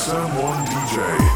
Sam One DJ.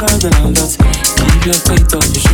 Hey, I want you.